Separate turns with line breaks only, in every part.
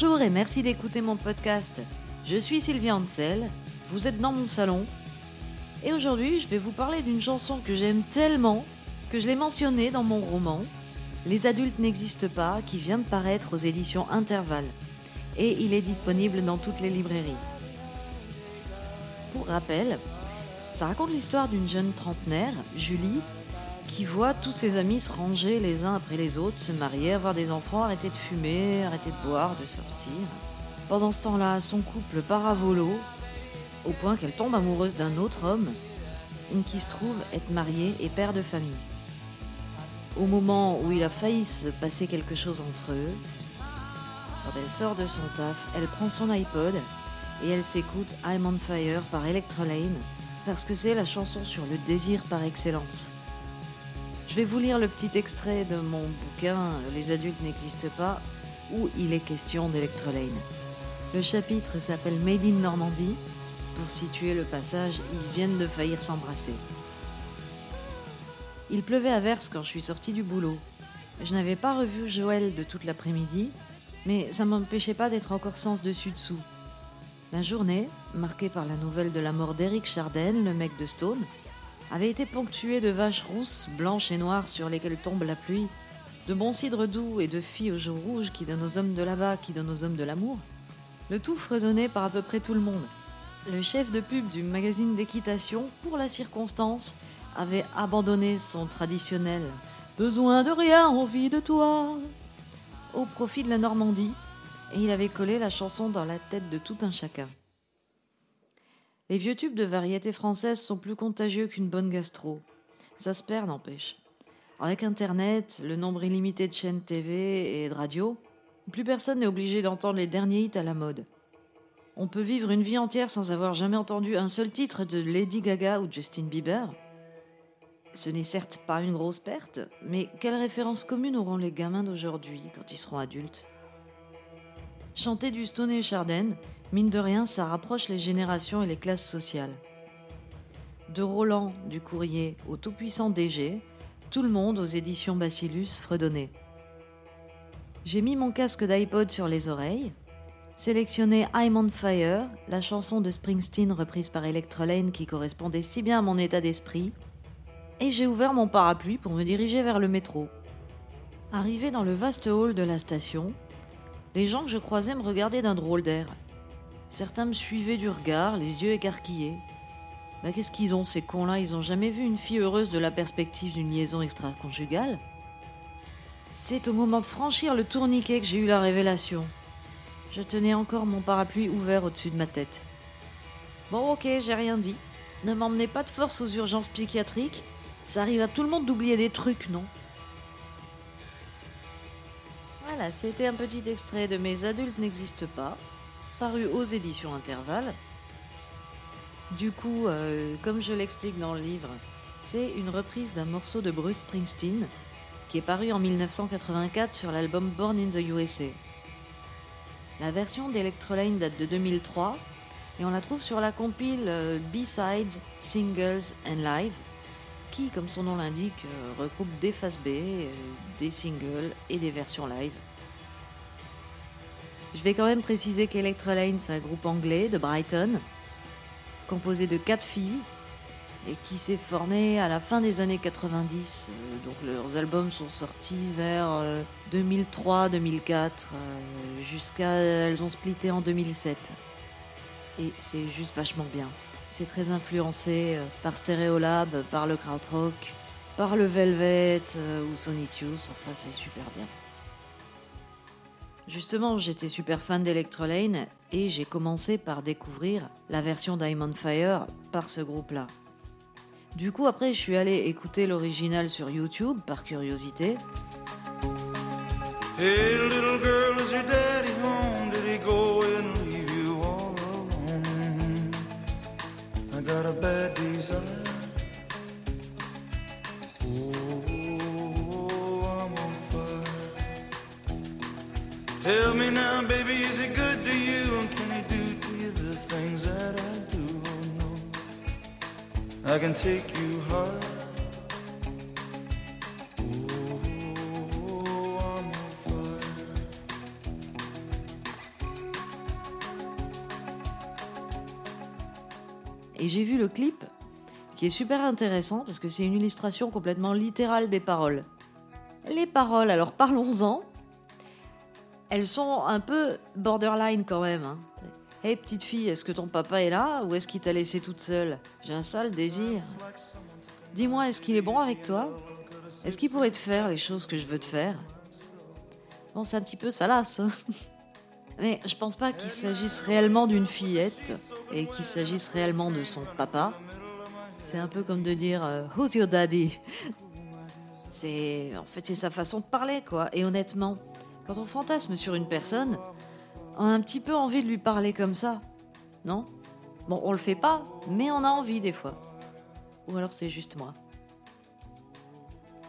Bonjour et merci d'écouter mon podcast. Je suis Sylvie Ansel, vous êtes dans mon salon et aujourd'hui je vais vous parler d'une chanson que j'aime tellement que je l'ai mentionnée dans mon roman Les adultes n'existent pas qui vient de paraître aux éditions Intervalle et il est disponible dans toutes les librairies. Pour rappel, ça raconte l'histoire d'une jeune trentenaire, Julie, qui voit tous ses amis se ranger les uns après les autres, se marier, avoir des enfants, arrêter de fumer, arrêter de boire, de sortir. Pendant ce temps-là, son couple part à volo, au point qu'elle tombe amoureuse d'un autre homme, qui se trouve être marié et père de famille. Au moment où il a failli se passer quelque chose entre eux, quand elle sort de son taf, elle prend son iPod et elle s'écoute I'm on Fire par Electrolane parce que c'est la chanson sur le désir par excellence. Je vais vous lire le petit extrait de mon bouquin Les adultes n'existent pas, où il est question d'Electrolane. Le chapitre s'appelle Made in Normandie. Pour situer le passage, ils viennent de faillir s'embrasser. Il pleuvait à verse quand je suis sortie du boulot. Je n'avais pas revu Joël de toute l'après-midi, mais ça m'empêchait pas d'être encore sens dessus-dessous. La journée, marquée par la nouvelle de la mort d'Eric Charden, le mec de Stone, avait été ponctuée de vaches rousses, blanches et noires sur lesquelles tombe la pluie, de bons cidres doux et de filles aux joues rouges qui donnent aux hommes de là-bas, qui donnent aux hommes de l'amour. Le tout fredonné par à peu près tout le monde. Le chef de pub du magazine d'équitation, pour la circonstance, avait abandonné son traditionnel Besoin de rien, envie de toi au profit de la Normandie, et il avait collé la chanson dans la tête de tout un chacun. Les vieux tubes de variété française sont plus contagieux qu'une bonne gastro. Ça se perd, n'empêche. Avec Internet, le nombre illimité de chaînes TV et de radio, plus personne n'est obligé d'entendre les derniers hits à la mode. On peut vivre une vie entière sans avoir jamais entendu un seul titre de Lady Gaga ou Justin Bieber. Ce n'est certes pas une grosse perte, mais quelle référence commune auront les gamins d'aujourd'hui quand ils seront adultes? Chanter du Stone et Mine de rien, ça rapproche les générations et les classes sociales. De Roland, du courrier, au tout-puissant DG, tout le monde aux éditions Bacillus fredonnait. J'ai mis mon casque d'iPod sur les oreilles, sélectionné I'm on Fire, la chanson de Springsteen reprise par Electrolane qui correspondait si bien à mon état d'esprit, et j'ai ouvert mon parapluie pour me diriger vers le métro. Arrivé dans le vaste hall de la station, les gens que je croisais me regardaient d'un drôle d'air. Certains me suivaient du regard, les yeux écarquillés. Bah qu'est-ce qu'ils ont ces cons-là? Ils ont jamais vu une fille heureuse de la perspective d'une liaison extra-conjugale? C'est au moment de franchir le tourniquet que j'ai eu la révélation. Je tenais encore mon parapluie ouvert au-dessus de ma tête. Bon ok, j'ai rien dit. Ne m'emmenez pas de force aux urgences psychiatriques. Ça arrive à tout le monde d'oublier des trucs, non? Voilà, c'était un petit extrait de Mes adultes n'existent pas paru aux éditions Intervalle. Du coup, euh, comme je l'explique dans le livre, c'est une reprise d'un morceau de Bruce Springsteen qui est paru en 1984 sur l'album Born in the USA. La version d'Electroline date de 2003 et on la trouve sur la compile euh, B-Sides, Singles and Live qui, comme son nom l'indique, euh, regroupe des faces B, des singles et des versions live. Je vais quand même préciser qu'Electroline, c'est un groupe anglais de Brighton, composé de quatre filles, et qui s'est formé à la fin des années 90. Euh, donc leurs albums sont sortis vers 2003-2004, euh, euh, jusqu'à elles ont splitté en 2007. Et c'est juste vachement bien. C'est très influencé par Stereolab, par le krautrock, par le Velvet ou Sonic Youth. Enfin, c'est super bien. Justement, j'étais super fan d'Electrolane et j'ai commencé par découvrir la version Diamond Fire par ce groupe-là. Du coup, après, je suis allé écouter l'original sur YouTube par curiosité. Hey little girl, is your got a bad desire. Ooh, I'm on fire. Tell me now, baby, is it good to you? And can he do to you the things that I do? Oh no, I can take you high. J'ai vu le clip, qui est super intéressant parce que c'est une illustration complètement littérale des paroles. Les paroles, alors parlons-en. Elles sont un peu borderline quand même. Hein. Hey petite fille, est-ce que ton papa est là ou est-ce qu'il t'a laissé toute seule? J'ai un sale désir. Dis-moi, est-ce qu'il est bon avec toi? Est-ce qu'il pourrait te faire les choses que je veux te faire? Bon, c'est un petit peu salace. Mais je pense pas qu'il s'agisse réellement d'une fillette et qu'il s'agisse réellement de son papa. C'est un peu comme de dire euh, Who's your daddy? C'est en fait c'est sa façon de parler quoi. Et honnêtement, quand on fantasme sur une personne, on a un petit peu envie de lui parler comme ça, non? Bon, on le fait pas, mais on a envie des fois. Ou alors c'est juste moi.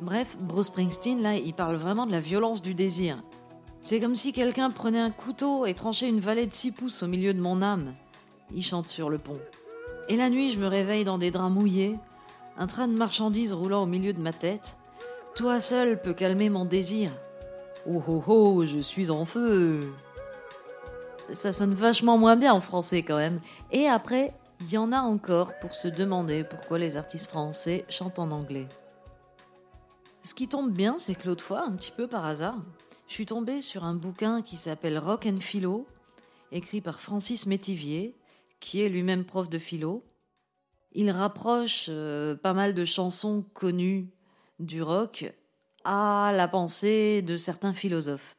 Bref, Bruce Springsteen, là, il parle vraiment de la violence du désir. C'est comme si quelqu'un prenait un couteau et tranchait une vallée de 6 pouces au milieu de mon âme. Il chante sur le pont. Et la nuit, je me réveille dans des draps mouillés, un train de marchandises roulant au milieu de ma tête. Toi seul peux calmer mon désir. Oh oh oh, je suis en feu. Ça sonne vachement moins bien en français quand même. Et après, il y en a encore pour se demander pourquoi les artistes français chantent en anglais. Ce qui tombe bien, c'est que l'autre fois, un petit peu par hasard, je suis tombée sur un bouquin qui s'appelle Rock and Philo, écrit par Francis Métivier, qui est lui-même prof de philo. Il rapproche euh, pas mal de chansons connues du rock à la pensée de certains philosophes.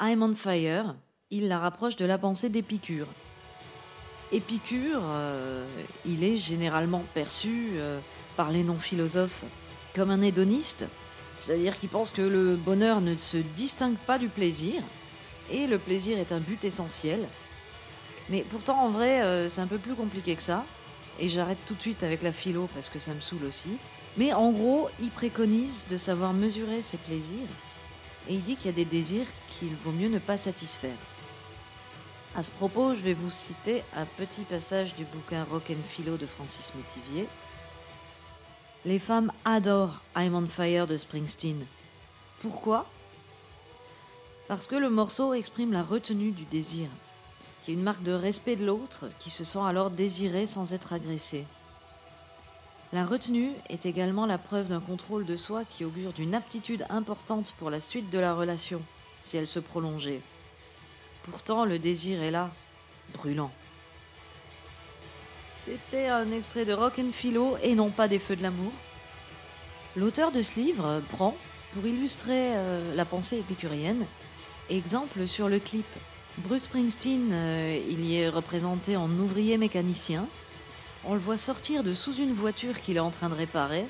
I'm on Fire, il la rapproche de la pensée d'Épicure. Épicure, euh, il est généralement perçu euh, par les non-philosophes comme un hédoniste, c'est-à-dire qu'il pense que le bonheur ne se distingue pas du plaisir, et le plaisir est un but essentiel. Mais pourtant, en vrai, euh, c'est un peu plus compliqué que ça, et j'arrête tout de suite avec la philo parce que ça me saoule aussi. Mais en gros, il préconise de savoir mesurer ses plaisirs, et il dit qu'il y a des désirs qu'il vaut mieux ne pas satisfaire. À ce propos, je vais vous citer un petit passage du bouquin Rock and Philo de Francis Métivier, les femmes adorent I'm on Fire de Springsteen. Pourquoi? Parce que le morceau exprime la retenue du désir, qui est une marque de respect de l'autre qui se sent alors désiré sans être agressé. La retenue est également la preuve d'un contrôle de soi qui augure d'une aptitude importante pour la suite de la relation, si elle se prolongeait. Pourtant, le désir est là, brûlant. C'était un extrait de Rock and Philo et non pas des Feux de l'amour. L'auteur de ce livre prend, pour illustrer euh, la pensée épicurienne, exemple sur le clip. Bruce Springsteen, euh, il y est représenté en ouvrier mécanicien. On le voit sortir de sous une voiture qu'il est en train de réparer.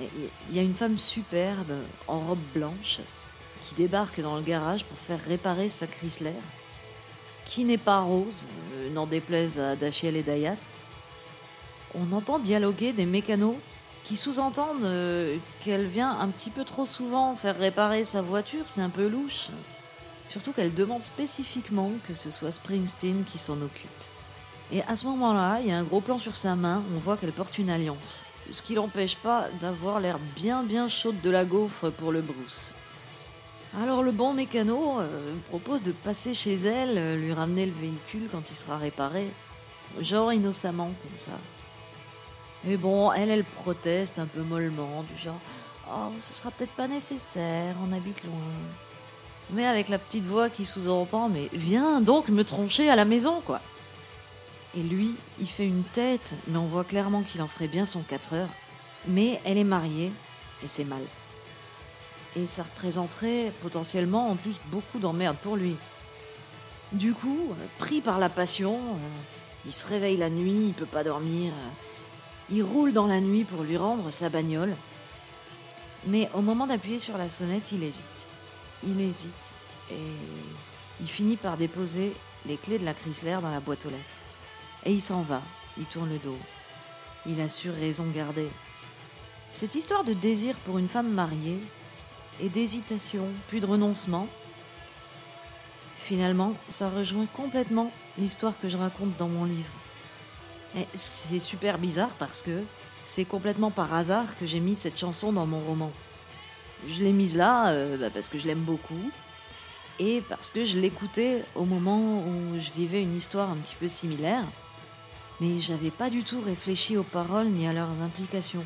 Il y a une femme superbe en robe blanche qui débarque dans le garage pour faire réparer sa Chrysler qui n'est pas rose, n'en déplaise à Dachiel et Dayat. On entend dialoguer des mécanos qui sous-entendent euh, qu'elle vient un petit peu trop souvent faire réparer sa voiture, c'est un peu louche. Surtout qu'elle demande spécifiquement que ce soit Springsteen qui s'en occupe. Et à ce moment-là, il y a un gros plan sur sa main, on voit qu'elle porte une alliance. Ce qui l'empêche pas d'avoir l'air bien bien chaude de la gaufre pour le Bruce. Alors le bon mécano euh, propose de passer chez elle, euh, lui ramener le véhicule quand il sera réparé. Genre innocemment comme ça. Et bon, elle, elle proteste un peu mollement, du genre Oh, ce sera peut-être pas nécessaire, on habite loin. Mais avec la petite voix qui sous-entend Mais viens donc me troncher à la maison, quoi. Et lui, il fait une tête, mais on voit clairement qu'il en ferait bien son 4 heures. Mais elle est mariée, et c'est mal et ça représenterait potentiellement en plus beaucoup d'emmerdes pour lui. Du coup, pris par la passion, euh, il se réveille la nuit, il peut pas dormir, euh, il roule dans la nuit pour lui rendre sa bagnole. Mais au moment d'appuyer sur la sonnette, il hésite. Il hésite et il finit par déposer les clés de la Chrysler dans la boîte aux lettres. Et il s'en va, il tourne le dos. Il a su raison garder. Cette histoire de désir pour une femme mariée, et d'hésitation, puis de renoncement. Finalement, ça rejoint complètement l'histoire que je raconte dans mon livre. C'est super bizarre parce que c'est complètement par hasard que j'ai mis cette chanson dans mon roman. Je l'ai mise là euh, bah, parce que je l'aime beaucoup et parce que je l'écoutais au moment où je vivais une histoire un petit peu similaire. mais j'avais pas du tout réfléchi aux paroles ni à leurs implications.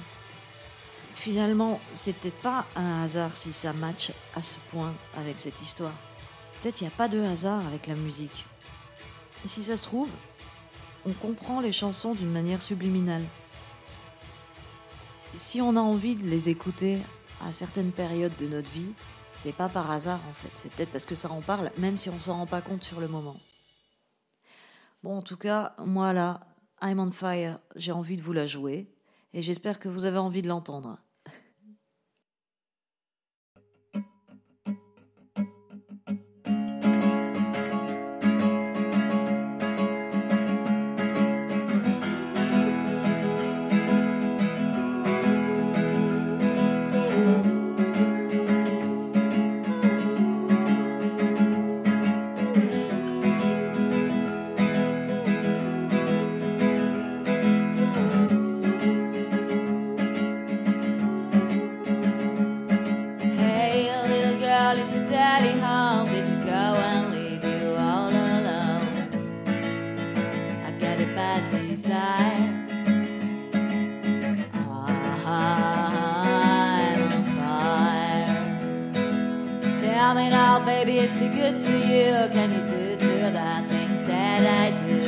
Finalement, c'est peut-être pas un hasard si ça match à ce point avec cette histoire. Peut-être il n'y a pas de hasard avec la musique. Et si ça se trouve, on comprend les chansons d'une manière subliminale. Si on a envie de les écouter à certaines périodes de notre vie, c'est pas par hasard en fait, c'est peut-être parce que ça en parle, même si on s'en rend pas compte sur le moment. Bon, en tout cas, moi là, I'm on fire, j'ai envie de vous la jouer, et j'espère que vous avez envie de l'entendre.
Tell me now, baby, is he good to you? Can you do to the things that I do?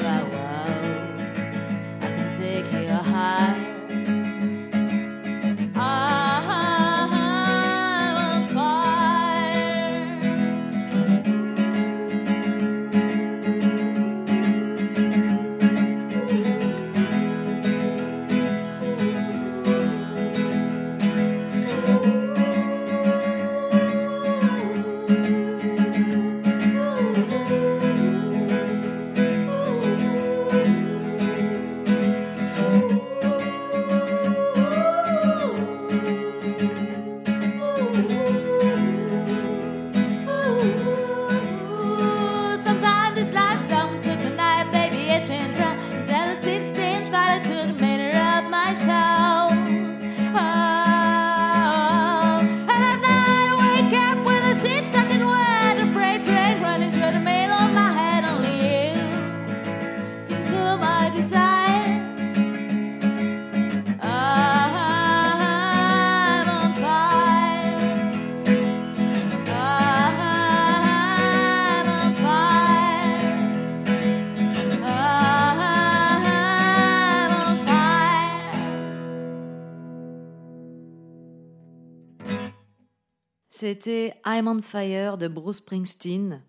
C'était I'm on Fire de Bruce Springsteen,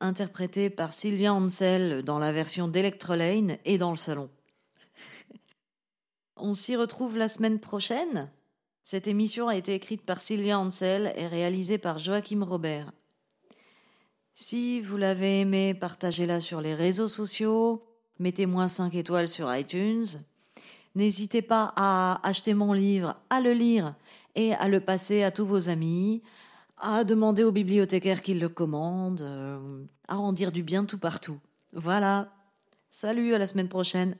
interprété par Sylvia Ansel dans la version d'Electrolane et dans le salon. On s'y retrouve la semaine prochaine. Cette émission a été écrite par Sylvia Ansel et réalisée par Joachim Robert. Si vous l'avez aimé, partagez-la sur les réseaux sociaux, mettez-moi 5 étoiles sur iTunes. N'hésitez pas à acheter mon livre, à le lire et à le passer à tous vos amis, à demander au bibliothécaire qu'il le commande, euh, à en dire du bien tout partout. Voilà. Salut, à la semaine prochaine.